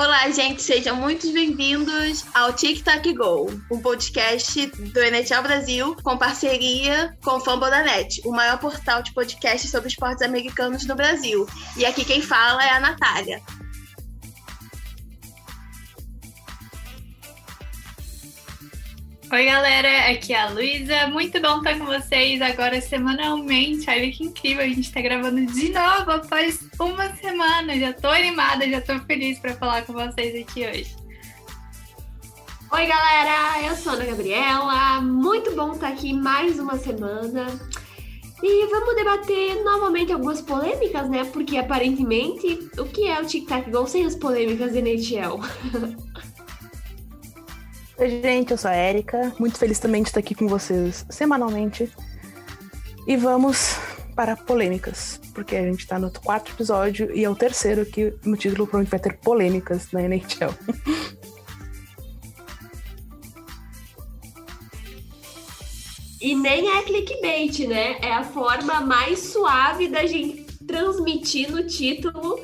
Olá, gente, sejam muito bem-vindos ao Tic Tac Go, um podcast do NHL Brasil com parceria com o Fambonanet, o maior portal de podcast sobre esportes americanos no Brasil. E aqui quem fala é a Natália. Oi, galera, aqui é a Luísa. Muito bom estar com vocês agora semanalmente. Olha que incrível, a gente está gravando de novo após uma semana. Já estou animada, já estou feliz para falar com vocês aqui hoje. Oi, galera, eu sou a Ana Gabriela. Muito bom estar aqui mais uma semana. E vamos debater novamente algumas polêmicas, né? Porque aparentemente, o que é o Tic Tac Go sem as polêmicas de NHL? Oi, gente, eu sou a Erika. Muito feliz também de estar aqui com vocês semanalmente. E vamos para polêmicas, porque a gente está no quarto episódio e é o terceiro que no título provavelmente vai ter polêmicas na NHL. E nem é clickbait, né? É a forma mais suave da gente transmitir no título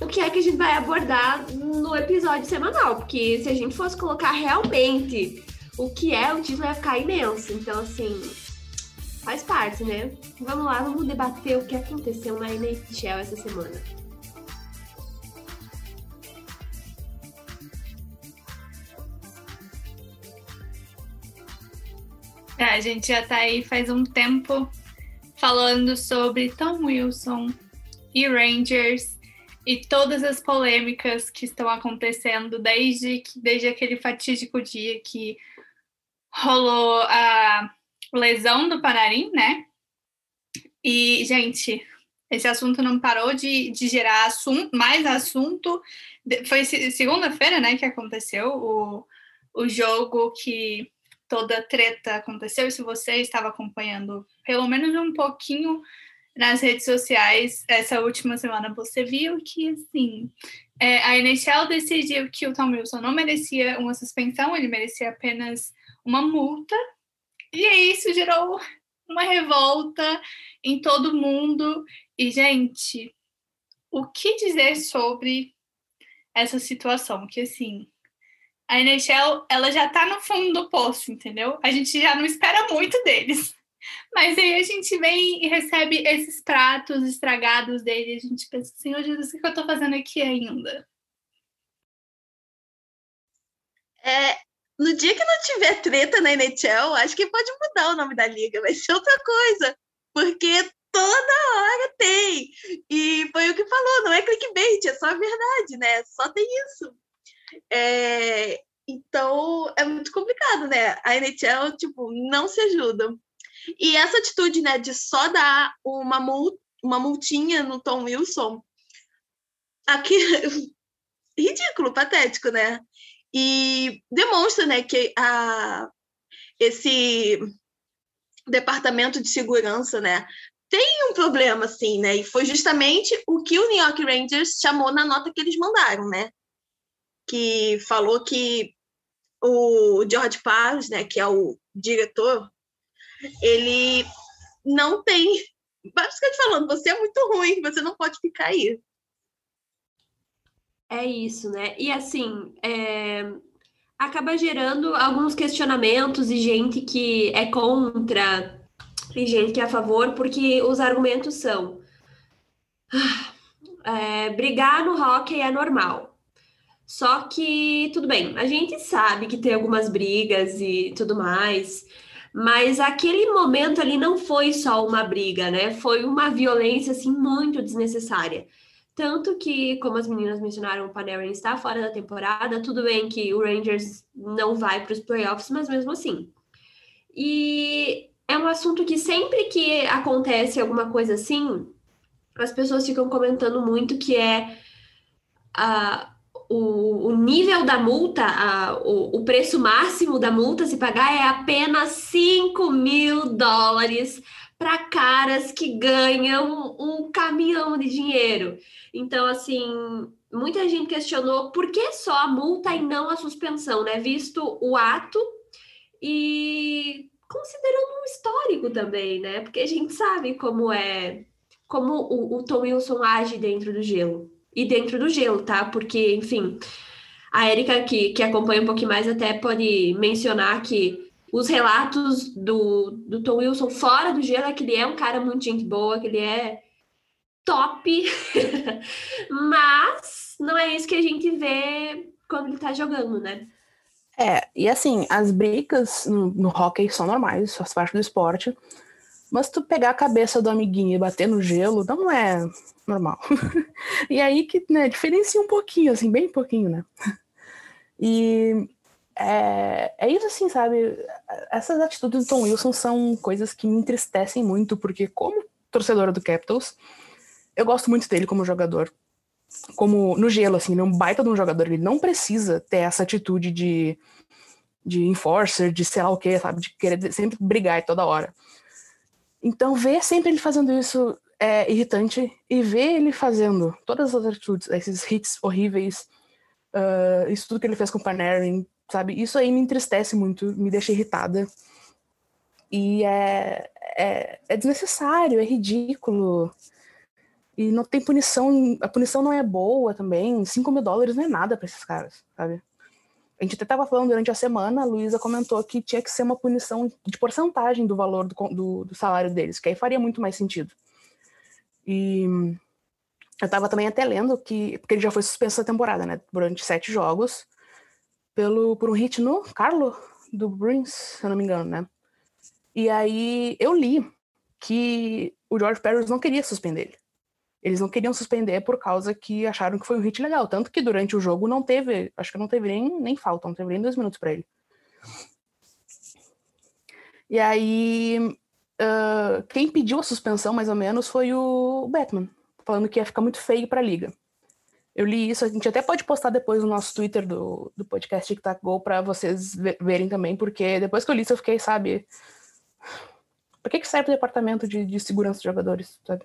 o que é que a gente vai abordar no episódio semanal, porque se a gente fosse colocar realmente o que é, o título ia ficar imenso. Então, assim, faz parte, né? Vamos lá, vamos debater o que aconteceu na NHL essa semana. É, a gente já tá aí faz um tempo falando sobre Tom Wilson e Rangers e todas as polêmicas que estão acontecendo desde, desde aquele fatídico dia que rolou a lesão do Panarim, né? E, gente, esse assunto não parou de, de gerar assunto, mais assunto. Foi segunda-feira, né, que aconteceu o, o jogo que toda treta aconteceu. E se você estava acompanhando pelo menos um pouquinho nas redes sociais essa última semana você viu que assim é, a NHL decidiu que o Tom Wilson não merecia uma suspensão, ele merecia apenas uma multa, e isso gerou uma revolta em todo mundo. E, gente, o que dizer sobre essa situação? Que assim, a NHL ela já tá no fundo do poço, entendeu? A gente já não espera muito deles. Mas aí a gente vem e recebe esses pratos estragados dele e a gente pensa, Senhor Jesus, o que eu tô fazendo aqui ainda? É, no dia que não tiver treta na NHL, acho que pode mudar o nome da liga, vai ser outra coisa. Porque toda hora tem. E foi o que falou, não é clickbait, é só a verdade, né? Só tem isso. É, então é muito complicado, né? A NHL, tipo, não se ajuda. E essa atitude, né, de só dar uma, mult, uma multinha no Tom Wilson, aqui, ridículo, patético, né? E demonstra, né, que a, esse departamento de segurança, né, tem um problema, assim, né? E foi justamente o que o New York Rangers chamou na nota que eles mandaram, né? Que falou que o George Paris, né, que é o diretor ele não tem. Basicamente falando, você é muito ruim, você não pode ficar aí. É isso, né? E assim, é... acaba gerando alguns questionamentos e gente que é contra e gente que é a favor, porque os argumentos são. É, brigar no hockey é normal. Só que, tudo bem, a gente sabe que tem algumas brigas e tudo mais. Mas aquele momento ali não foi só uma briga, né? Foi uma violência assim muito desnecessária. Tanto que, como as meninas mencionaram, o Panarin está fora da temporada. Tudo bem que o Rangers não vai para os playoffs, mas mesmo assim. E é um assunto que sempre que acontece alguma coisa assim, as pessoas ficam comentando muito que é a, o, o nível da multa, a, o, o preço máximo da multa se pagar é apenas 5 mil dólares para caras que ganham um caminhão de dinheiro. Então, assim, muita gente questionou por que só a multa e não a suspensão, né? Visto o ato e considerando um histórico também, né? Porque a gente sabe como é, como o, o Tom Wilson age dentro do gelo e dentro do gelo, tá? Porque, enfim, A Erika, que, que acompanha um pouquinho mais, até pode mencionar que os relatos do, do Tom Wilson fora do gelo é que ele é um cara muito gente boa, que ele é top, mas não é isso que a gente vê quando ele tá jogando, né? É, e assim, as brigas no, no hockey são normais, faz parte do esporte. Mas tu pegar a cabeça do amiguinho e bater no gelo não é normal. e aí que né, diferencia um pouquinho, assim, bem pouquinho, né? E é, é isso assim, sabe? Essas atitudes do Tom Wilson são coisas que me entristecem muito, porque como torcedora do Capitals, eu gosto muito dele como jogador. Como no gelo, assim, ele é um baita de um jogador, ele não precisa ter essa atitude de, de enforcer, de sei lá o que, sabe? De querer sempre brigar toda hora. Então, ver sempre ele fazendo isso é irritante e ver ele fazendo todas as atitudes, esses hits horríveis, uh, isso tudo que ele fez com o Panarin, sabe? Isso aí me entristece muito, me deixa irritada. E é, é, é desnecessário, é ridículo. E não tem punição, a punição não é boa também. 5 mil dólares não é nada para esses caras, sabe? A gente até estava falando durante a semana, a Luísa comentou que tinha que ser uma punição de porcentagem do valor do, do, do salário deles, que aí faria muito mais sentido. E eu estava também até lendo que, porque ele já foi suspenso essa temporada, né, durante sete jogos, pelo, por um hit no Carlo, do Bruins, se eu não me engano, né. E aí eu li que o George Paris não queria suspender ele. Eles não queriam suspender por causa que acharam que foi um hit legal. Tanto que durante o jogo não teve, acho que não teve nem, nem falta, não teve nem dois minutos para ele. E aí, uh, quem pediu a suspensão, mais ou menos, foi o Batman, falando que ia ficar muito feio para a liga. Eu li isso, a gente até pode postar depois no nosso Twitter do, do podcast TikTok Go para vocês verem também, porque depois que eu li isso eu fiquei, sabe, para que, que serve o departamento de, de segurança de jogadores, sabe?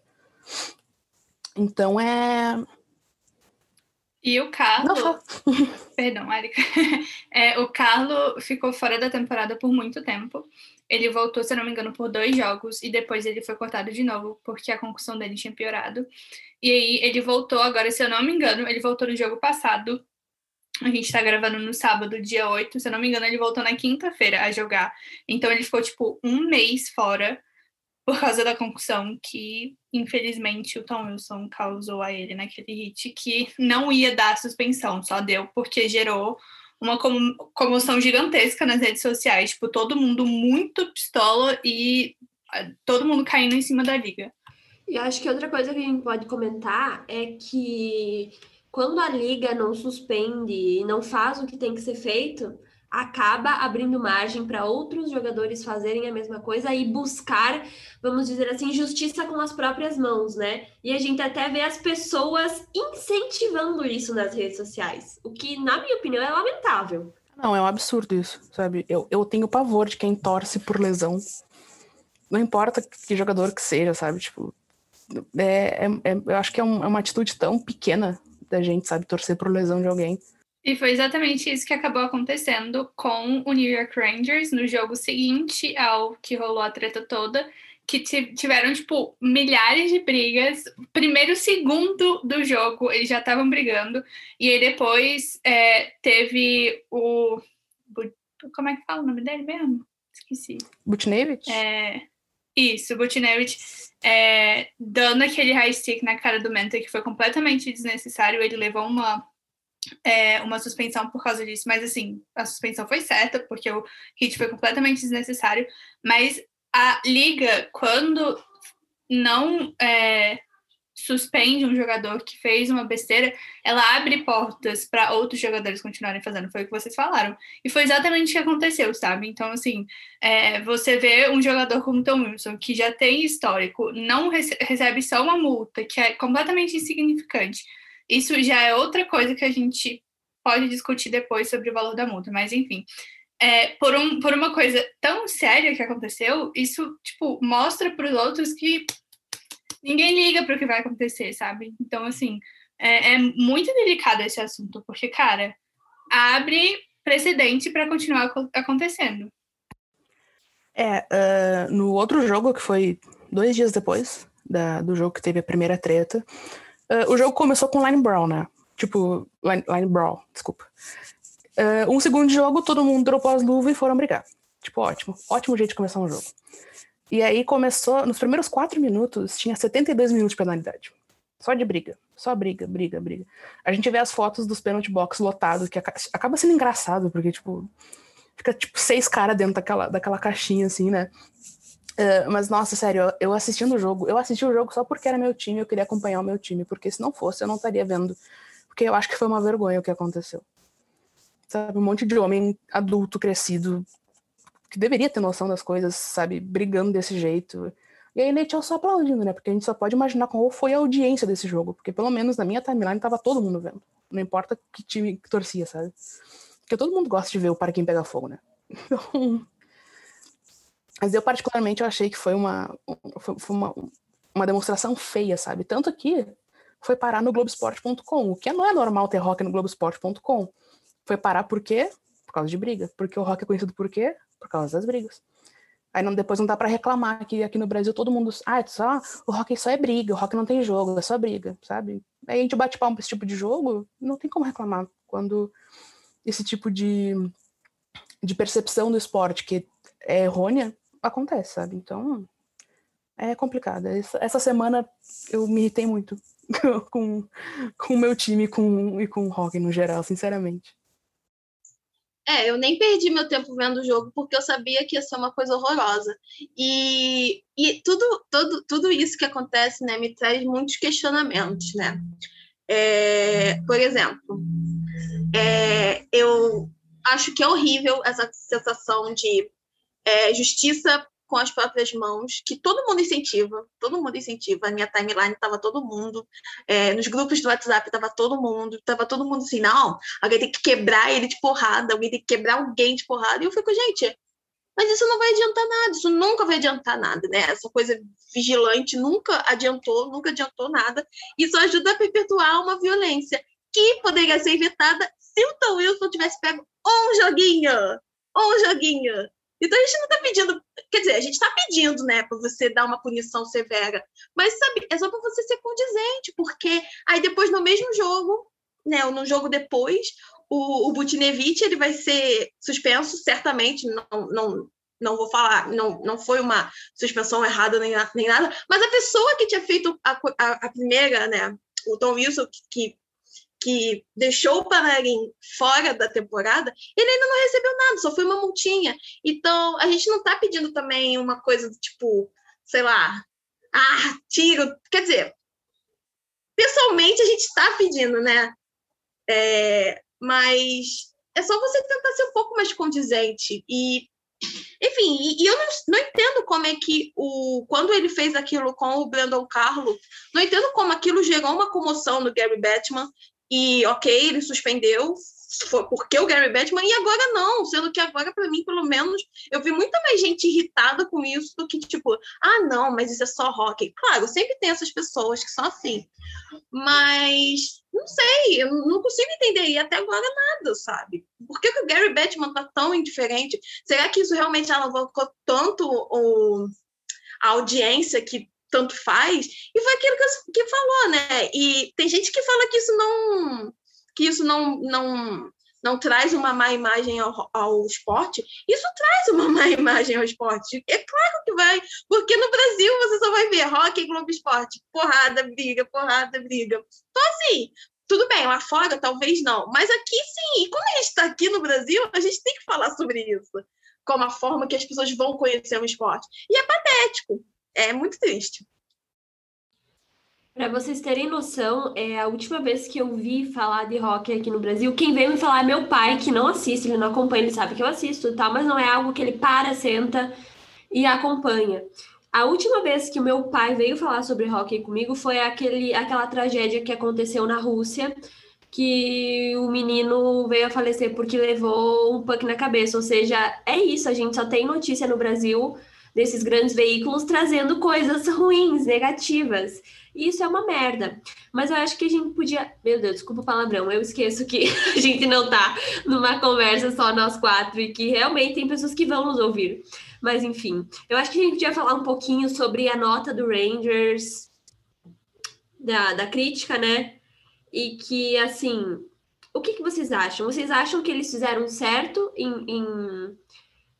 Então é. E o Carlo. Perdão, Erika. É, o Carlo ficou fora da temporada por muito tempo. Ele voltou, se não me engano, por dois jogos e depois ele foi cortado de novo porque a concussão dele tinha piorado. E aí ele voltou, agora, se eu não me engano, ele voltou no jogo passado. A gente tá gravando no sábado, dia 8. Se eu não me engano, ele voltou na quinta-feira a jogar. Então ele ficou, tipo, um mês fora por causa da concussão que, infelizmente, o Tom Wilson causou a ele naquele hit, que não ia dar suspensão, só deu porque gerou uma comoção gigantesca nas redes sociais, tipo, todo mundo muito pistola e ah, todo mundo caindo em cima da liga. E acho que outra coisa que a gente pode comentar é que quando a liga não suspende e não faz o que tem que ser feito, acaba abrindo margem para outros jogadores fazerem a mesma coisa e buscar, vamos dizer assim, justiça com as próprias mãos, né? E a gente até vê as pessoas incentivando isso nas redes sociais, o que, na minha opinião, é lamentável. Não, é um absurdo isso, sabe? Eu, eu tenho pavor de quem torce por lesão. Não importa que jogador que seja, sabe? Tipo, é, é, é eu acho que é, um, é uma atitude tão pequena da gente, sabe, torcer por lesão de alguém. E foi exatamente isso que acabou acontecendo com o New York Rangers no jogo seguinte ao que rolou a treta toda, que tiveram, tipo, milhares de brigas. Primeiro segundo do jogo, eles já estavam brigando. E aí depois é, teve o. Como é que fala o nome dele mesmo? Esqueci. Butnevich? É, isso, Butnevich. É, dando aquele high stick na cara do Menta, que foi completamente desnecessário. Ele levou uma é, uma suspensão por causa disso, mas assim, a suspensão foi certa, porque o hit foi completamente desnecessário, mas a liga, quando não é, suspende um jogador que fez uma besteira, ela abre portas para outros jogadores continuarem fazendo. Foi o que vocês falaram. E foi exatamente o que aconteceu, sabe? Então, assim, é, você vê um jogador como Tom Wilson, que já tem histórico, não recebe só uma multa, que é completamente insignificante isso já é outra coisa que a gente pode discutir depois sobre o valor da multa, mas enfim. É, por, um, por uma coisa tão séria que aconteceu, isso, tipo, mostra para os outros que ninguém liga para o que vai acontecer, sabe? Então, assim, é, é muito delicado esse assunto, porque, cara, abre precedente para continuar acontecendo. É, uh, no outro jogo, que foi dois dias depois da, do jogo que teve a primeira treta, Uh, o jogo começou com Line Brown, né? Tipo, line, line brawl, desculpa. Uh, um segundo jogo, todo mundo dropou as luvas e foram brigar. Tipo, ótimo. Ótimo jeito de começar um jogo. E aí começou, nos primeiros quatro minutos, tinha 72 minutos de penalidade. Só de briga. Só briga, briga, briga. A gente vê as fotos dos penalty box lotados, que acaba sendo engraçado, porque, tipo, fica, tipo, seis caras dentro daquela, daquela caixinha, assim, né? Uh, mas, nossa, sério, eu assistindo o jogo, eu assisti o jogo só porque era meu time, eu queria acompanhar o meu time, porque se não fosse, eu não estaria vendo. Porque eu acho que foi uma vergonha o que aconteceu. Sabe, um monte de homem adulto, crescido, que deveria ter noção das coisas, sabe, brigando desse jeito. E aí NHL só aplaudindo, né? Porque a gente só pode imaginar qual foi a audiência desse jogo. Porque pelo menos na minha timeline tava todo mundo vendo. Não importa que time que torcia, sabe? Porque todo mundo gosta de ver o para quem pega fogo, né? Então, mas eu, particularmente, eu achei que foi uma, foi uma, uma demonstração feia, sabe? Tanto que foi parar no Globesport.com, o que não é normal ter rock no Globesport.com. Foi parar por quê? Por causa de briga. Porque o rock é conhecido por quê? Por causa das brigas. Aí não, depois não dá para reclamar que aqui no Brasil todo mundo. Ah, é só, o rock só é briga, o rock não tem jogo, é só briga, sabe? Aí a gente bate palma pra esse tipo de jogo, não tem como reclamar quando esse tipo de, de percepção do esporte que é errônea acontece, sabe? Então, é complicado. Essa, semana eu me irritei muito com, o meu time com, e com o hockey no geral, sinceramente. É, eu nem perdi meu tempo vendo o jogo porque eu sabia que ia ser uma coisa horrorosa. E, e tudo, tudo, tudo isso que acontece né, me traz muitos questionamentos, né? É, por exemplo, é, eu acho que é horrível essa sensação de é, justiça com as próprias mãos, que todo mundo incentiva, todo mundo incentiva. A minha timeline estava todo mundo, é, nos grupos do WhatsApp estava todo mundo, estava todo mundo assim, não, alguém tem que quebrar ele de porrada, alguém tem que quebrar alguém de porrada. E eu fico, gente, mas isso não vai adiantar nada, isso nunca vai adiantar nada, né? Essa coisa vigilante nunca adiantou, nunca adiantou nada. Isso ajuda a perpetuar uma violência que poderia ser evitada se o Tom Wilson tivesse pego um joguinho, um joguinho então a gente não está pedindo, quer dizer, a gente está pedindo, né, para você dar uma punição severa, mas sabe, é só para você ser condizente, porque aí depois no mesmo jogo, né, ou no jogo depois, o, o Butinevich ele vai ser suspenso, certamente, não, não, não vou falar, não, não foi uma suspensão errada nem, nem nada, mas a pessoa que tinha feito a, a, a primeira, né, o Tom Wilson, que que deixou o Panarin fora da temporada, ele ainda não recebeu nada, só foi uma multinha. Então, a gente não está pedindo também uma coisa do tipo, sei lá, ah, tiro. Quer dizer, pessoalmente a gente está pedindo, né? É, mas é só você tentar ser um pouco mais condizente. E, enfim, e, e eu não, não, entendo como é que o quando ele fez aquilo com o Brandon Carlo, não entendo como aquilo gerou uma comoção no Gary Batman. E, ok, ele suspendeu, foi porque o Gary Batman, e agora não, sendo que agora, para mim, pelo menos, eu vi muita mais gente irritada com isso do que, tipo, ah, não, mas isso é só rock. Claro, sempre tem essas pessoas que são assim. Mas, não sei, eu não consigo entender, e até agora nada, sabe? Por que, que o Gary Batman tá tão indiferente? Será que isso realmente alavancou tanto o, a audiência que tanto faz, e foi aquilo que, que falou, né? E tem gente que fala que isso não que isso não, não, não traz uma má imagem ao, ao esporte, isso traz uma má imagem ao esporte. É claro que vai, porque no Brasil você só vai ver rock Globo Esporte, porrada, briga, porrada, briga. Então, assim, tudo bem, lá fora talvez não, mas aqui sim. E como a gente está aqui no Brasil, a gente tem que falar sobre isso, como a forma que as pessoas vão conhecer o esporte. E é patético é muito triste. Para vocês terem noção, é a última vez que eu vi falar de rock aqui no Brasil, quem veio me falar é meu pai, que não assiste, ele não acompanha, ele sabe que eu assisto e tal, mas não é algo que ele para, senta e acompanha. A última vez que o meu pai veio falar sobre rock comigo foi aquele, aquela tragédia que aconteceu na Rússia, que o menino veio a falecer porque levou um punk na cabeça. Ou seja, é isso, a gente só tem notícia no Brasil desses grandes veículos trazendo coisas ruins, negativas. E isso é uma merda. Mas eu acho que a gente podia. Meu Deus, desculpa o palavrão, eu esqueço que a gente não tá numa conversa só nós quatro e que realmente tem pessoas que vão nos ouvir. Mas enfim, eu acho que a gente podia falar um pouquinho sobre a nota do Rangers, da, da crítica, né? e que, assim, o que, que vocês acham? Vocês acham que eles fizeram certo em, em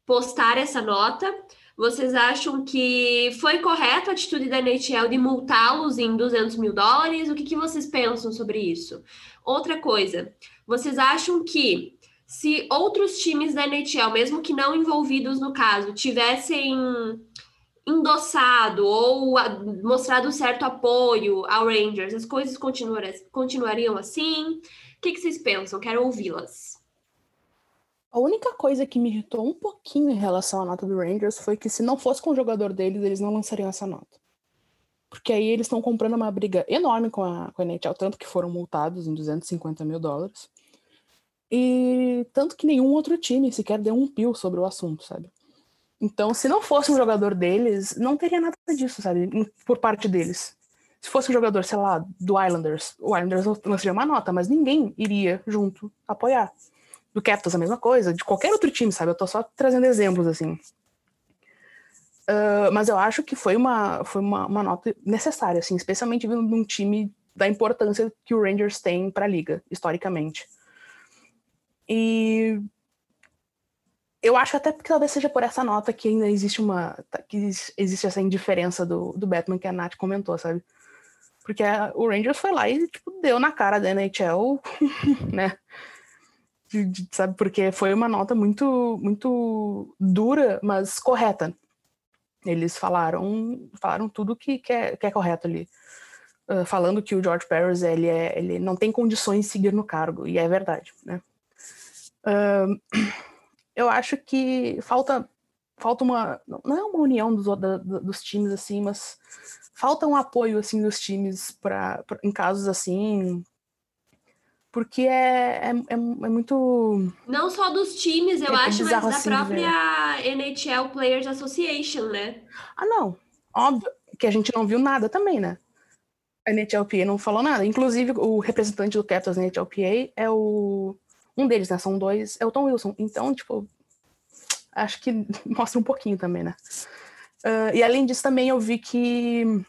postar essa nota? Vocês acham que foi correta a atitude da NHL de multá-los em 200 mil dólares? O que, que vocês pensam sobre isso? Outra coisa, vocês acham que se outros times da NHL, mesmo que não envolvidos no caso, tivessem endossado ou mostrado certo apoio ao Rangers, as coisas continuariam assim? O que, que vocês pensam? Quero ouvi-las. A única coisa que me irritou um pouquinho em relação à nota do Rangers foi que se não fosse com o jogador deles, eles não lançariam essa nota. Porque aí eles estão comprando uma briga enorme com a, com a NHL, tanto que foram multados em 250 mil dólares. E tanto que nenhum outro time sequer deu um pio sobre o assunto, sabe? Então, se não fosse um jogador deles, não teria nada disso, sabe? Por parte deles. Se fosse um jogador, sei lá, do Islanders, o Islanders lançaria uma nota, mas ninguém iria junto apoiar do Capitals a mesma coisa, de qualquer outro time, sabe? Eu tô só trazendo exemplos, assim. Uh, mas eu acho que foi uma, foi uma, uma nota necessária, assim, especialmente vindo de um time da importância que o Rangers tem para a liga, historicamente. E eu acho até que talvez seja por essa nota que ainda existe uma. que existe essa indiferença do, do Batman que a Nath comentou, sabe? Porque a, o Rangers foi lá e tipo, deu na cara da NHL, né? Sabe? Porque foi uma nota muito, muito dura, mas correta. Eles falaram, falaram tudo que, que, é, que é correto ali. Uh, falando que o George Paris ele, é, ele não tem condições de seguir no cargo, e é verdade, né? Uh, eu acho que falta falta uma não é uma união dos, dos times assim, mas falta um apoio assim dos times para em casos assim porque é, é, é, é, muito. Não só dos times, eu é, acho, mas da assim, própria NHL Players Association, né? Ah, não. Óbvio que a gente não viu nada também, né? A NHLPA não falou nada. Inclusive, o representante do Capitals na NHLPA é o. Um deles, né? São dois, é o Tom Wilson. Então, tipo, acho que mostra um pouquinho também, né? Uh, e além disso, também eu vi que.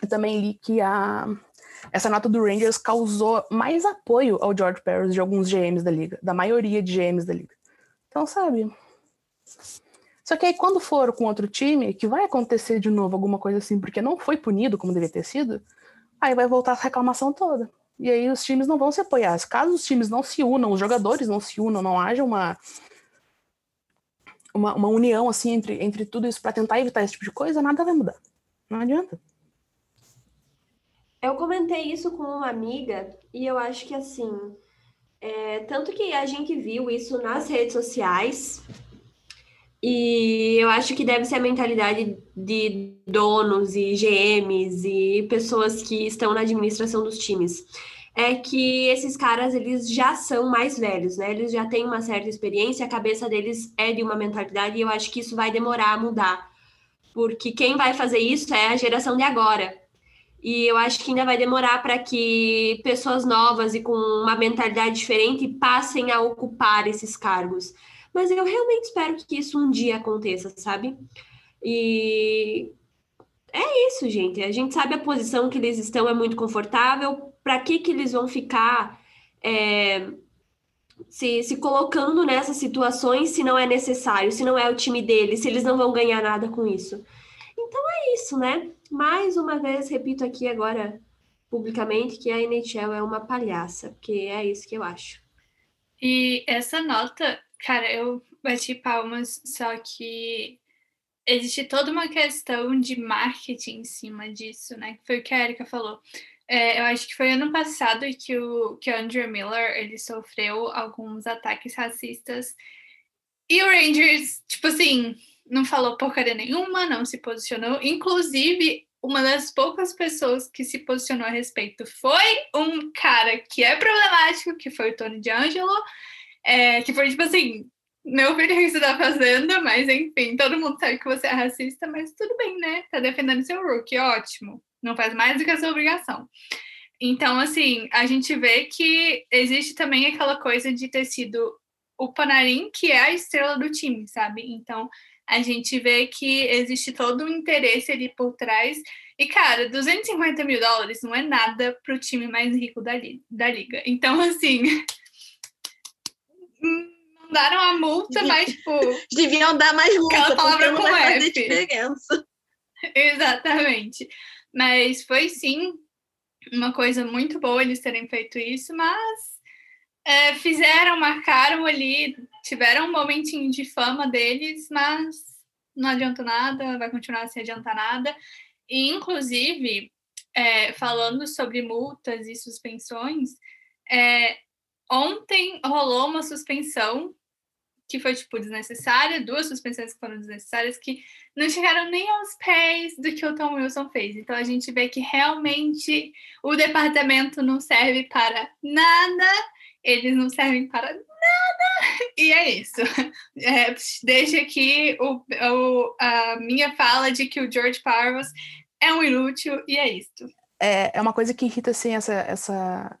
Eu também li que a essa nota do Rangers causou mais apoio ao George Paris de alguns GMs da liga, da maioria de GMs da liga. Então, sabe? Só que aí quando for com outro time, que vai acontecer de novo alguma coisa assim, porque não foi punido como devia ter sido, aí vai voltar a reclamação toda. E aí os times não vão se apoiar. Caso os times não se unam, os jogadores não se unam, não haja uma uma, uma união assim entre, entre tudo isso para tentar evitar esse tipo de coisa, nada vai mudar. Não adianta. Eu comentei isso com uma amiga e eu acho que assim, é, tanto que a gente viu isso nas redes sociais, e eu acho que deve ser a mentalidade de donos e GMs e pessoas que estão na administração dos times. É que esses caras, eles já são mais velhos, né? Eles já têm uma certa experiência, a cabeça deles é de uma mentalidade e eu acho que isso vai demorar a mudar. Porque quem vai fazer isso é a geração de agora. E eu acho que ainda vai demorar para que pessoas novas e com uma mentalidade diferente passem a ocupar esses cargos. Mas eu realmente espero que isso um dia aconteça, sabe? E é isso, gente. A gente sabe a posição que eles estão é muito confortável. Para que, que eles vão ficar é, se, se colocando nessas situações se não é necessário, se não é o time deles, se eles não vão ganhar nada com isso? Então é isso, né? Mais uma vez, repito aqui agora publicamente que a NHL é uma palhaça, porque é isso que eu acho. E essa nota, cara, eu bati palmas, só que existe toda uma questão de marketing em cima disso, né? Foi o que a Erika falou. É, eu acho que foi ano passado que o, que o Andrew Miller ele sofreu alguns ataques racistas. E o Rangers, tipo assim, não falou porcaria nenhuma, não se posicionou. Inclusive, uma das poucas pessoas que se posicionou a respeito foi um cara que é problemático, que foi o Tony D'Angelo, é, que foi tipo assim. Meu filho, o que você tá fazendo? Mas enfim, todo mundo sabe que você é racista, mas tudo bem, né? Tá defendendo seu rookie, ótimo. Não faz mais do que a sua obrigação. Então, assim, a gente vê que existe também aquela coisa de ter sido o Panarin, que é a estrela do time, sabe? Então, a gente vê que existe todo um interesse ali por trás. E, cara, 250 mil dólares não é nada para o time mais rico da, li da liga. Então, assim. mandaram a multa, mas, tipo. Deviam dar mais multa. Aquela palavra com F. diferença. Exatamente. Mas foi sim uma coisa muito boa eles terem feito isso, mas é, fizeram, marcaram ali, tiveram um momentinho de fama deles, mas não adianta nada, vai continuar sem adiantar nada. E, inclusive, é, falando sobre multas e suspensões, é, ontem rolou uma suspensão que foi, tipo, desnecessária, duas suspensões que foram desnecessárias, que não chegaram nem aos pés do que o Tom Wilson fez. Então a gente vê que realmente o departamento não serve para nada, eles não servem para nada, e é isso. É, deixa aqui o, o, a minha fala de que o George Parvos é um inútil, e é isso. É, é uma coisa que irrita, assim, essa, essa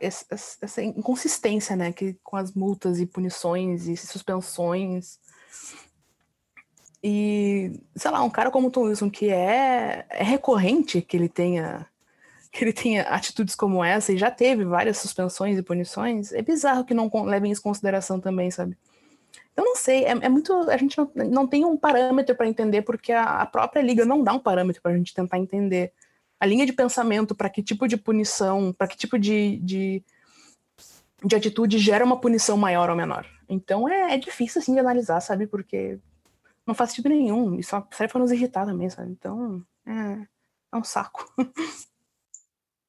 essa, essa inconsistência, né, que com as multas e punições e suspensões. E, sei lá, um cara como o Tom Wilson, que é, é recorrente que ele tenha que ele tenha atitudes como essa e já teve várias suspensões e punições, é bizarro que não levem isso em consideração também, sabe? Eu não sei, é, é muito. A gente não, não tem um parâmetro para entender, porque a, a, própria liga não dá um parâmetro para a gente tentar entender a linha de pensamento para que tipo de punição, para que tipo de, de, de, atitude gera uma punição maior ou menor. Então é, é difícil assim de analisar, sabe? Porque não faz sentido nenhum. E só serve para nos irritar também, sabe? Então é, é um saco.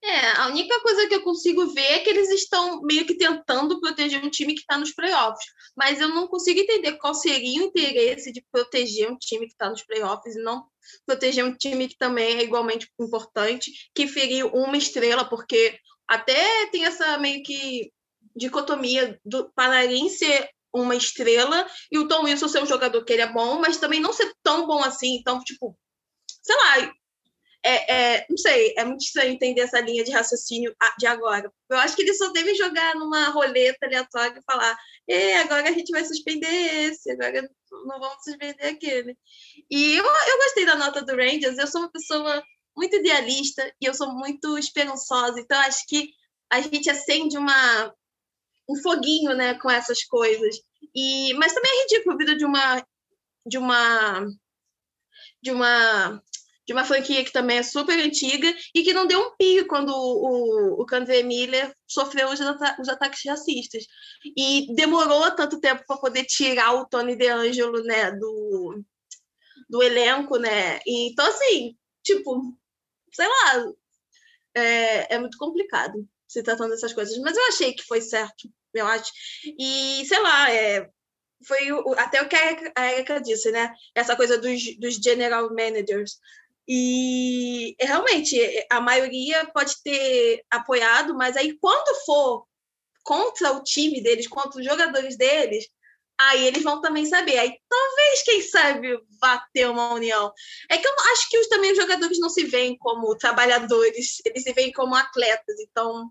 É, a única coisa que eu consigo ver é que eles estão meio que tentando proteger um time que está nos playoffs. Mas eu não consigo entender qual seria o interesse de proteger um time que está nos playoffs e não proteger um time que também é igualmente importante, que feriu uma estrela, porque até tem essa meio que dicotomia do Pararim ser uma estrela e o Tom Wilson ser um jogador que ele é bom, mas também não ser tão bom assim. Então, tipo, sei lá, é, é, não sei, é muito estranho entender essa linha de raciocínio de agora. Eu acho que eles só devem jogar numa roleta aleatória e falar: e agora a gente vai suspender esse, agora não vamos suspender aquele. E eu, eu gostei da nota do Rangers, eu sou uma pessoa muito idealista e eu sou muito esperançosa, então acho que a gente acende uma, um foguinho né, com essas coisas. E, mas também é ridículo a vida de uma de uma de uma de uma franquia que também é super antiga e que não deu um pio quando o, o, o Miller sofreu os, os, ataques racistas. E demorou tanto tempo para poder tirar o Tony DeAngelo né, do, do elenco, né? E, então, assim, tipo, sei lá, é, é muito complicado se tratando dessas coisas, mas eu achei que foi certo, eu acho. E, sei lá, é, foi até o que a Erika disse, né? Essa coisa dos, dos general managers. E realmente a maioria pode ter apoiado, mas aí quando for contra o time deles, contra os jogadores deles, aí eles vão também saber. Aí talvez, quem sabe, vá ter uma união. É que eu acho que os, também os jogadores não se veem como trabalhadores, eles se veem como atletas, então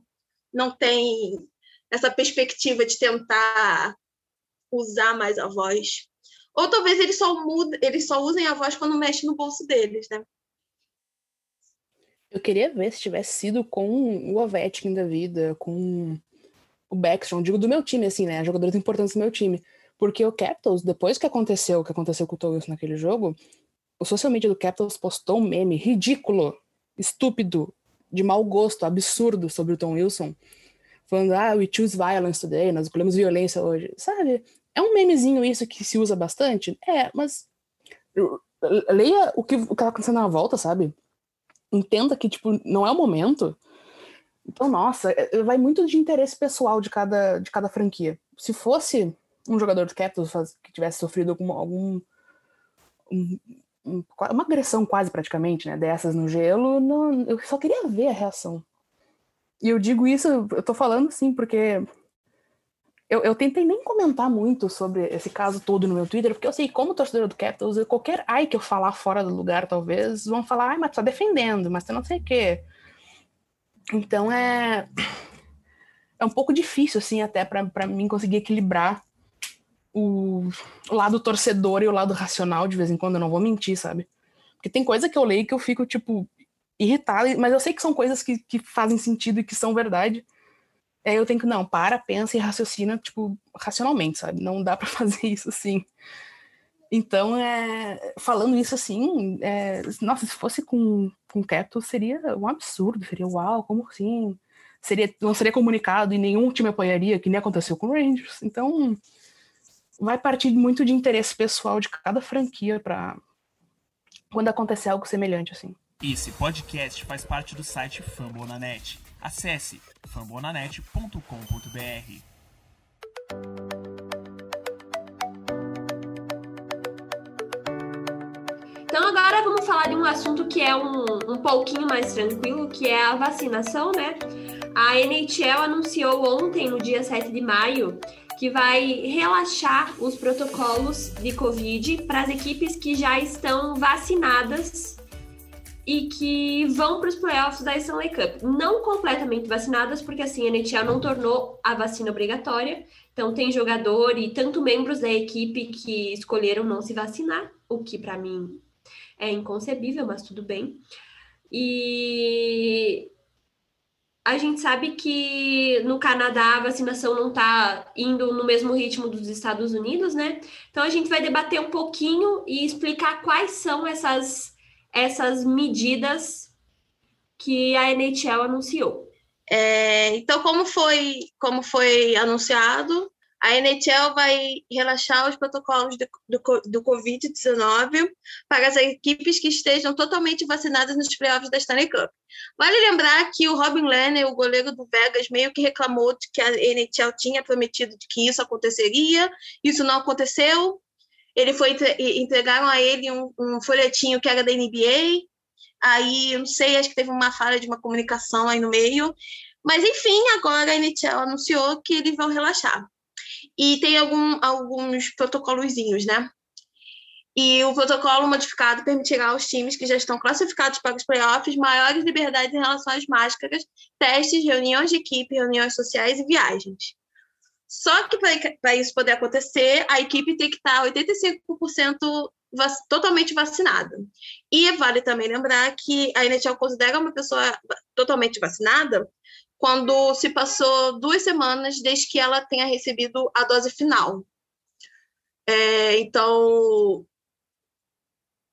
não tem essa perspectiva de tentar usar mais a voz. Ou talvez eles só, mudem, eles só usem a voz quando mexe no bolso deles, né? Eu queria ver se tivesse sido com o Ovechkin da vida, com o Backstrom, digo do meu time, assim, né? Jogadores importantes do meu time. Porque o Capitals, depois que aconteceu o que aconteceu com o Togus naquele jogo, o social media do Capitals postou um meme ridículo, estúpido, de mau gosto, absurdo sobre o Tom Wilson, falando, ah, we choose violence today, nós escolhemos violência hoje. Sabe? É um memezinho isso que se usa bastante? É, mas leia o que, o que tá acontecendo na volta, sabe? Entenda que, tipo, não é o momento. Então, nossa, é, é, vai muito de interesse pessoal de cada, de cada franquia. Se fosse um jogador do Capitals que tivesse sofrido algum, algum um, um, uma agressão quase praticamente, né, dessas no gelo, não, eu só queria ver a reação. E eu digo isso, eu tô falando assim, porque eu, eu tentei nem comentar muito sobre esse caso todo no meu Twitter, porque eu sei, como torcedor do Capitals, qualquer ai que eu falar fora do lugar, talvez, vão falar, ai, mas tu tá defendendo, mas tu não sei o quê. Então é. É um pouco difícil, assim, até para mim conseguir equilibrar o, o lado torcedor e o lado racional de vez em quando, eu não vou mentir, sabe? Porque tem coisa que eu leio que eu fico, tipo, irritada, mas eu sei que são coisas que, que fazem sentido e que são verdade. Aí eu tenho que, não, para, pensa e raciocina, tipo, racionalmente, sabe? Não dá para fazer isso assim. Então, é, falando isso assim, é, nossa, se fosse com, com Keto, seria um absurdo, seria uau, como assim? Seria, não seria comunicado e nenhum time apoiaria, que nem aconteceu com o Rangers. Então, vai partir muito de interesse pessoal de cada franquia para quando acontecer algo semelhante assim. Esse podcast faz parte do site Fambonanet. Acesse fambonanet.com.br. Então agora vamos falar de um assunto que é um, um pouquinho mais tranquilo, que é a vacinação, né? A NHL anunciou ontem, no dia 7 de maio, que vai relaxar os protocolos de Covid para as equipes que já estão vacinadas e que vão para os playoffs da Stanley Cup. Não completamente vacinadas, porque assim a NHL não tornou a vacina obrigatória. Então tem jogador e tanto membros da equipe que escolheram não se vacinar, o que para mim é inconcebível, mas tudo bem. E a gente sabe que no Canadá a vacinação não está indo no mesmo ritmo dos Estados Unidos, né? Então a gente vai debater um pouquinho e explicar quais são essas, essas medidas que a NHL anunciou. É, então, como foi, como foi anunciado, a NHL vai relaxar os protocolos do, do, do Covid-19 para as equipes que estejam totalmente vacinadas nos playoffs da Stanley Cup. Vale lembrar que o Robin Lehner, o goleiro do Vegas, meio que reclamou de que a NHL tinha prometido que isso aconteceria, isso não aconteceu. Ele foi entregaram a ele um, um folhetinho que era da NBA. Aí, não sei, acho que teve uma falha de uma comunicação aí no meio. Mas, enfim, agora a NHL anunciou que eles vão relaxar e tem algum, alguns protocolozinhos, né? E o protocolo modificado permitirá aos times que já estão classificados para os playoffs maiores liberdades em relação às máscaras, testes, reuniões de equipe, reuniões sociais e viagens. Só que para isso poder acontecer, a equipe tem que estar 85% vac totalmente vacinada. E vale também lembrar que a NHL considera uma pessoa totalmente vacinada quando se passou duas semanas desde que ela tenha recebido a dose final. É, então,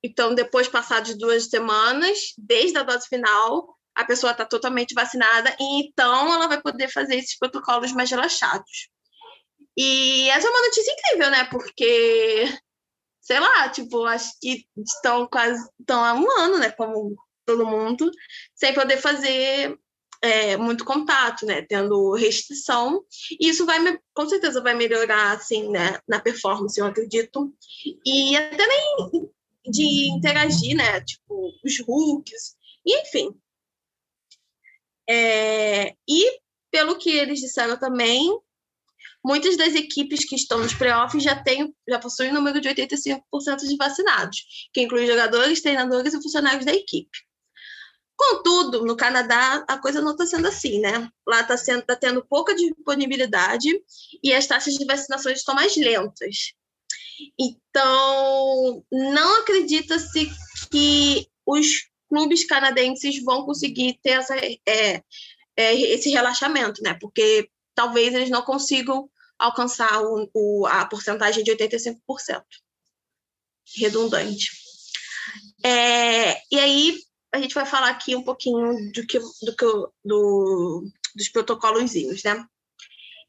então, depois passadas duas semanas, desde a dose final, a pessoa está totalmente vacinada e então ela vai poder fazer esses protocolos mais relaxados. E essa é uma notícia incrível, né? Porque, sei lá, tipo, acho que estão quase estão há um ano, né? Como todo mundo, sem poder fazer é, muito contato, né? Tendo restrição. E isso vai, com certeza, vai melhorar, assim, né? Na performance, eu acredito. E até nem de interagir, né? Tipo, os hooks, enfim. É, e, pelo que eles disseram também, muitas das equipes que estão nos playoffs já, têm, já possuem um número de 85% de vacinados, que inclui jogadores, treinadores e funcionários da equipe. Contudo, no Canadá, a coisa não está sendo assim, né? Lá está tá tendo pouca disponibilidade e as taxas de vacinação estão mais lentas. Então, não acredita-se que os clubes canadenses vão conseguir ter essa, é, é, esse relaxamento, né? Porque talvez eles não consigam alcançar o, o, a porcentagem de 85%. Redundante. É, e aí, a gente vai falar aqui um pouquinho do que, do que do, dos protocolozinhos, né?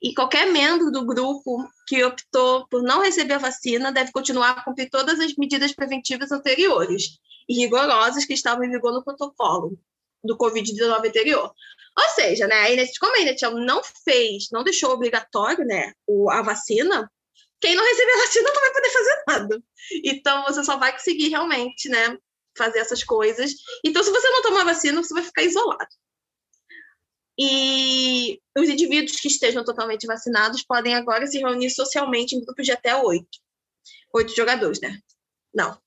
E qualquer membro do grupo que optou por não receber a vacina deve continuar a cumprir todas as medidas preventivas anteriores e rigorosas que estavam em vigor no protocolo do Covid-19 anterior. Ou seja, né, a Inet, como a não fez, não deixou obrigatório né, a vacina, quem não receber a vacina não vai poder fazer nada. Então, você só vai conseguir realmente né, fazer essas coisas. Então, se você não tomar vacina, você vai ficar isolado. E os indivíduos que estejam totalmente vacinados podem agora se reunir socialmente em grupos de até oito. Oito jogadores, né? Não.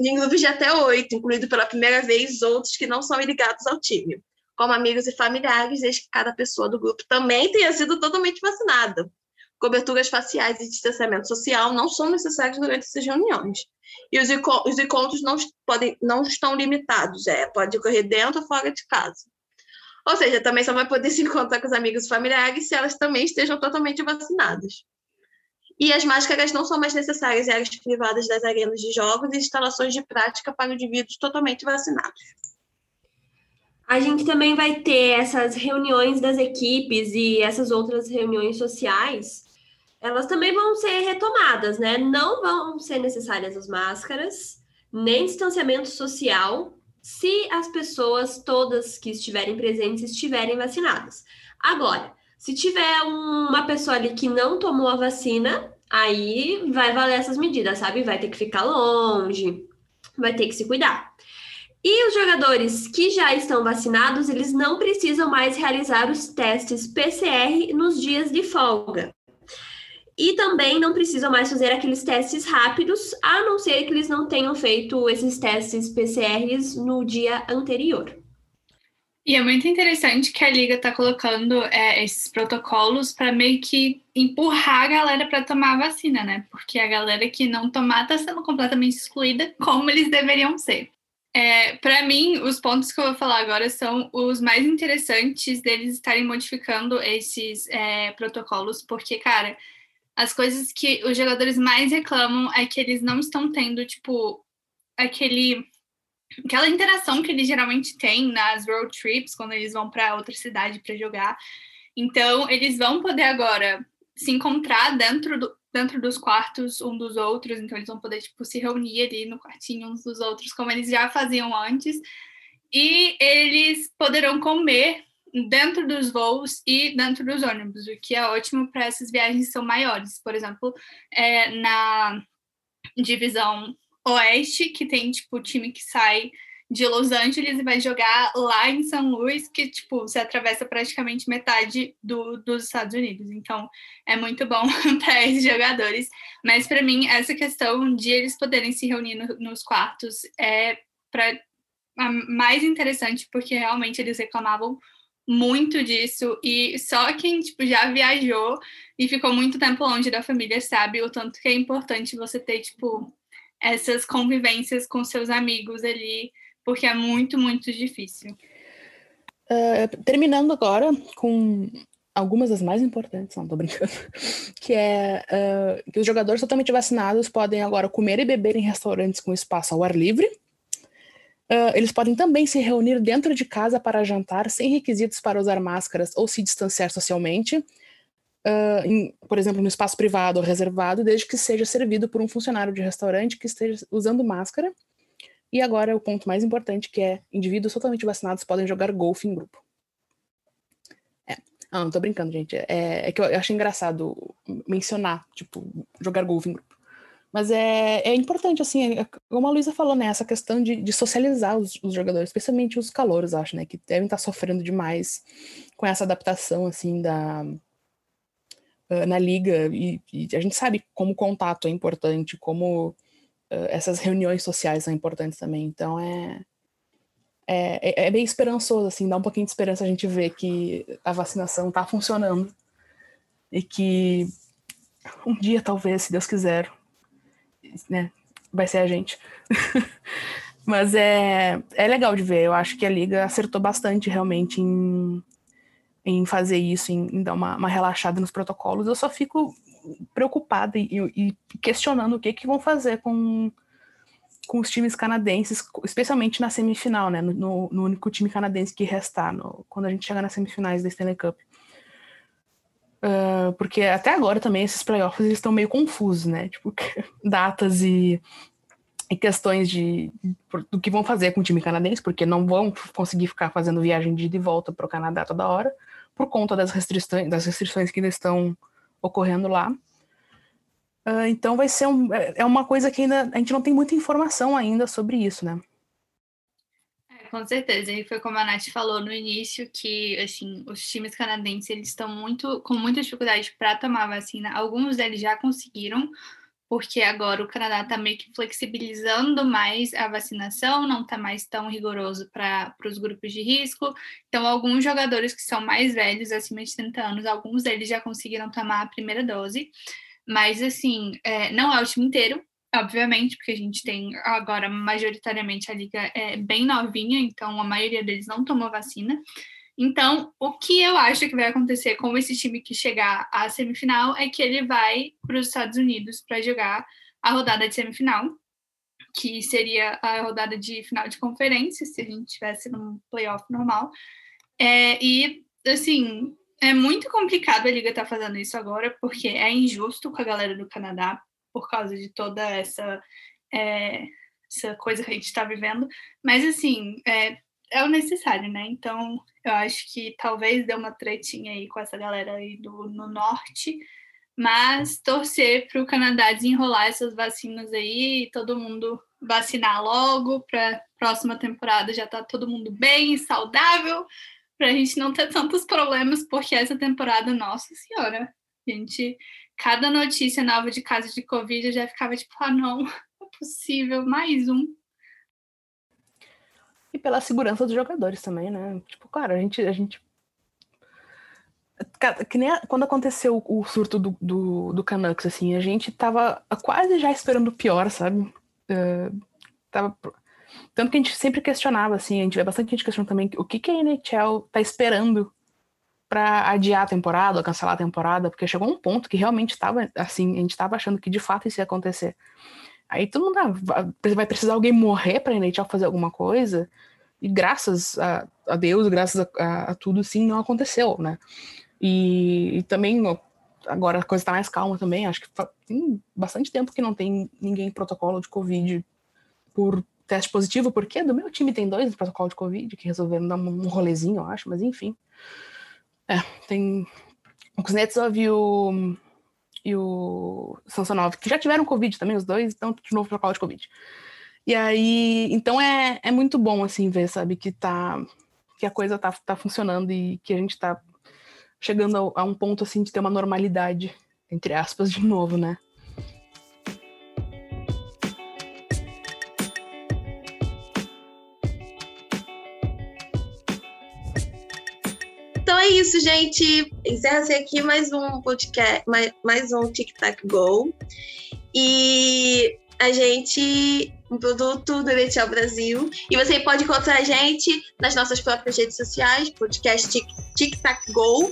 Em grupos de até oito, incluindo pela primeira vez outros que não são ligados ao time, como amigos e familiares, desde que cada pessoa do grupo também tenha sido totalmente vacinada. coberturas faciais e distanciamento social não são necessários durante essas reuniões. E os, os encontros não, podem, não estão limitados, é, pode ocorrer dentro ou fora de casa. Ou seja, também só vai poder se encontrar com os amigos e familiares se elas também estejam totalmente vacinadas. E as máscaras não são mais necessárias em áreas privadas das arenas de jogos e instalações de prática para indivíduos totalmente vacinados. A gente também vai ter essas reuniões das equipes e essas outras reuniões sociais, elas também vão ser retomadas, né? Não vão ser necessárias as máscaras, nem distanciamento social, se as pessoas todas que estiverem presentes estiverem vacinadas. Agora, se tiver uma pessoa ali que não tomou a vacina, aí vai valer essas medidas, sabe? Vai ter que ficar longe, vai ter que se cuidar. E os jogadores que já estão vacinados, eles não precisam mais realizar os testes PCR nos dias de folga. E também não precisam mais fazer aqueles testes rápidos, a não ser que eles não tenham feito esses testes PCRs no dia anterior. E é muito interessante que a Liga está colocando é, esses protocolos para meio que empurrar a galera para tomar a vacina, né? Porque a galera que não tomar está sendo completamente excluída, como eles deveriam ser. É, para mim, os pontos que eu vou falar agora são os mais interessantes deles estarem modificando esses é, protocolos, porque, cara, as coisas que os jogadores mais reclamam é que eles não estão tendo, tipo, aquele aquela interação que eles geralmente têm nas road trips, quando eles vão para outra cidade para jogar. Então, eles vão poder agora se encontrar dentro, do, dentro dos quartos um dos outros, então eles vão poder tipo, se reunir ali no quartinho uns dos outros, como eles já faziam antes. E eles poderão comer dentro dos voos e dentro dos ônibus, o que é ótimo para essas viagens que são maiores. Por exemplo, é, na divisão Oeste, que tem, tipo, time que sai de Los Angeles e vai jogar lá em São Luís, que, tipo, você atravessa praticamente metade do, dos Estados Unidos. Então, é muito bom para esses jogadores. Mas, para mim, essa questão de eles poderem se reunir no, nos quartos é para mais interessante, porque realmente eles reclamavam muito disso e só quem tipo já viajou e ficou muito tempo longe da família sabe o tanto que é importante você ter tipo essas convivências com seus amigos ali, porque é muito, muito difícil. Uh, terminando agora com algumas das mais importantes, não tô brincando, que é uh, que os jogadores totalmente vacinados podem agora comer e beber em restaurantes com espaço ao ar livre. Uh, eles podem também se reunir dentro de casa para jantar sem requisitos para usar máscaras ou se distanciar socialmente uh, em, por exemplo, no espaço privado ou reservado, desde que seja servido por um funcionário de restaurante que esteja usando máscara. E agora o ponto mais importante, que é indivíduos totalmente vacinados podem jogar golfe em grupo. É. Ah, não tô brincando, gente. É, é que eu, eu acho engraçado mencionar, tipo, jogar golfe em grupo. Mas é, é importante, assim, é, como a Luísa falou, né? Essa questão de, de socializar os, os, jogadores, especialmente os calouros, acho, né? Que devem estar sofrendo demais com essa adaptação, assim, da, na liga, e, e, a gente sabe como o contato é importante, como uh, essas reuniões sociais são importantes também. Então é, é, é, é, bem esperançoso, assim, dá um pouquinho de esperança a gente ver que a vacinação está funcionando e que um dia, talvez, se Deus quiser, né, vai ser a gente. Mas é, é legal de ver. Eu acho que a Liga acertou bastante realmente em, em fazer isso, em, em dar uma, uma, relaxada nos protocolos. Eu só fico preocupada e, e, questionando o que, que vão fazer com, com os times canadenses, especialmente na semifinal, né? No, no único time canadense que restar, no, quando a gente chegar nas semifinais da Stanley Cup. Uh, porque até agora também esses playoffs eles estão meio confusos, né? Tipo, datas e, e questões de, do que vão fazer com o time canadense, porque não vão conseguir ficar fazendo viagem de ida e volta para o Canadá toda hora por conta das restrições, das restrições que ainda estão ocorrendo lá. Uh, então vai ser um, é, uma coisa que ainda a gente não tem muita informação ainda sobre isso, né? É, com certeza, e foi como a Nath falou no início que assim os times canadenses eles estão muito com muita dificuldade para tomar vacina. Alguns deles já conseguiram, porque agora o Canadá está meio que flexibilizando mais a vacinação, não está mais tão rigoroso para os grupos de risco. Então, alguns jogadores que são mais velhos, acima de 30 anos, alguns deles já conseguiram tomar a primeira dose. Mas, assim, é, não é o time inteiro, obviamente, porque a gente tem agora majoritariamente a liga é bem novinha, então a maioria deles não tomou vacina. Então, o que eu acho que vai acontecer com esse time que chegar à semifinal é que ele vai para os Estados Unidos para jogar a rodada de semifinal, que seria a rodada de final de conferência, se a gente tivesse num playoff normal. É, e, assim, é muito complicado a Liga estar tá fazendo isso agora, porque é injusto com a galera do Canadá, por causa de toda essa, é, essa coisa que a gente está vivendo. Mas, assim, é, é o necessário, né? Então, eu acho que talvez dê uma tretinha aí com essa galera aí do, no norte, mas torcer para o Canadá desenrolar essas vacinas aí e todo mundo vacinar logo para próxima temporada já tá todo mundo bem, saudável, para a gente não ter tantos problemas, porque essa temporada, nossa senhora, gente, cada notícia nova de casos de Covid eu já ficava tipo, ah, não é possível, mais um e pela segurança dos jogadores também, né? Tipo, claro, a gente. A gente... Que nem quando aconteceu o surto do, do, do Canucks, assim, a gente tava quase já esperando o pior, sabe? Uh, tava... Tanto que a gente sempre questionava, assim, a gente vê bastante gente questionando também o que, que a NHL tá esperando para adiar a temporada, ou cancelar a temporada, porque chegou um ponto que realmente estava assim, a gente estava achando que de fato isso ia acontecer. Aí todo mundo ah, vai precisar alguém morrer para a NHL fazer alguma coisa. E graças a, a Deus, graças a, a, a, tudo, sim, não aconteceu, né? E, e também agora a coisa está mais calma também. Acho que tem bastante tempo que não tem ninguém em protocolo de Covid por teste positivo, porque do meu time tem dois protocolo de Covid que resolveram dar um rolezinho, eu acho, mas enfim. É, tem o Kuznetsov e o e o Samsonov, que já tiveram Covid também, os dois, então de novo protocolo de Covid. E aí, então é, é muito bom, assim, ver, sabe, que tá, que a coisa tá, tá funcionando e que a gente tá chegando a, a um ponto, assim, de ter uma normalidade, entre aspas, de novo, né? É isso, gente. Encerra-se aqui mais um podcast, mais, mais um Tic Tac Go. E a gente, um produto do NHL Brasil. E você pode encontrar a gente nas nossas próprias redes sociais, podcast Tic, Tic Tac Go,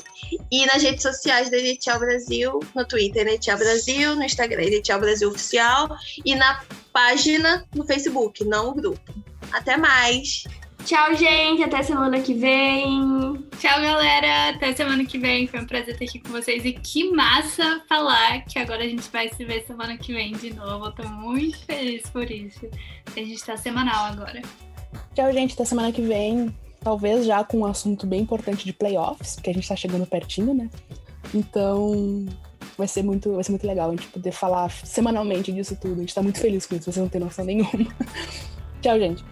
e nas redes sociais da NHL Brasil, no Twitter NHL Brasil, no Instagram NHL Brasil Oficial e na página no Facebook, não no grupo. Até mais! Tchau, gente. Até semana que vem. Tchau, galera. Até semana que vem. Foi um prazer estar aqui com vocês. E que massa falar que agora a gente vai se ver semana que vem de novo. Eu tô muito feliz por isso. A gente tá semanal agora. Tchau, gente. Até semana que vem. Talvez já com um assunto bem importante de playoffs, porque a gente tá chegando pertinho, né? Então, vai ser muito, vai ser muito legal a gente poder falar semanalmente disso tudo. A gente tá muito feliz com isso, vocês não têm noção nenhuma. Tchau, gente.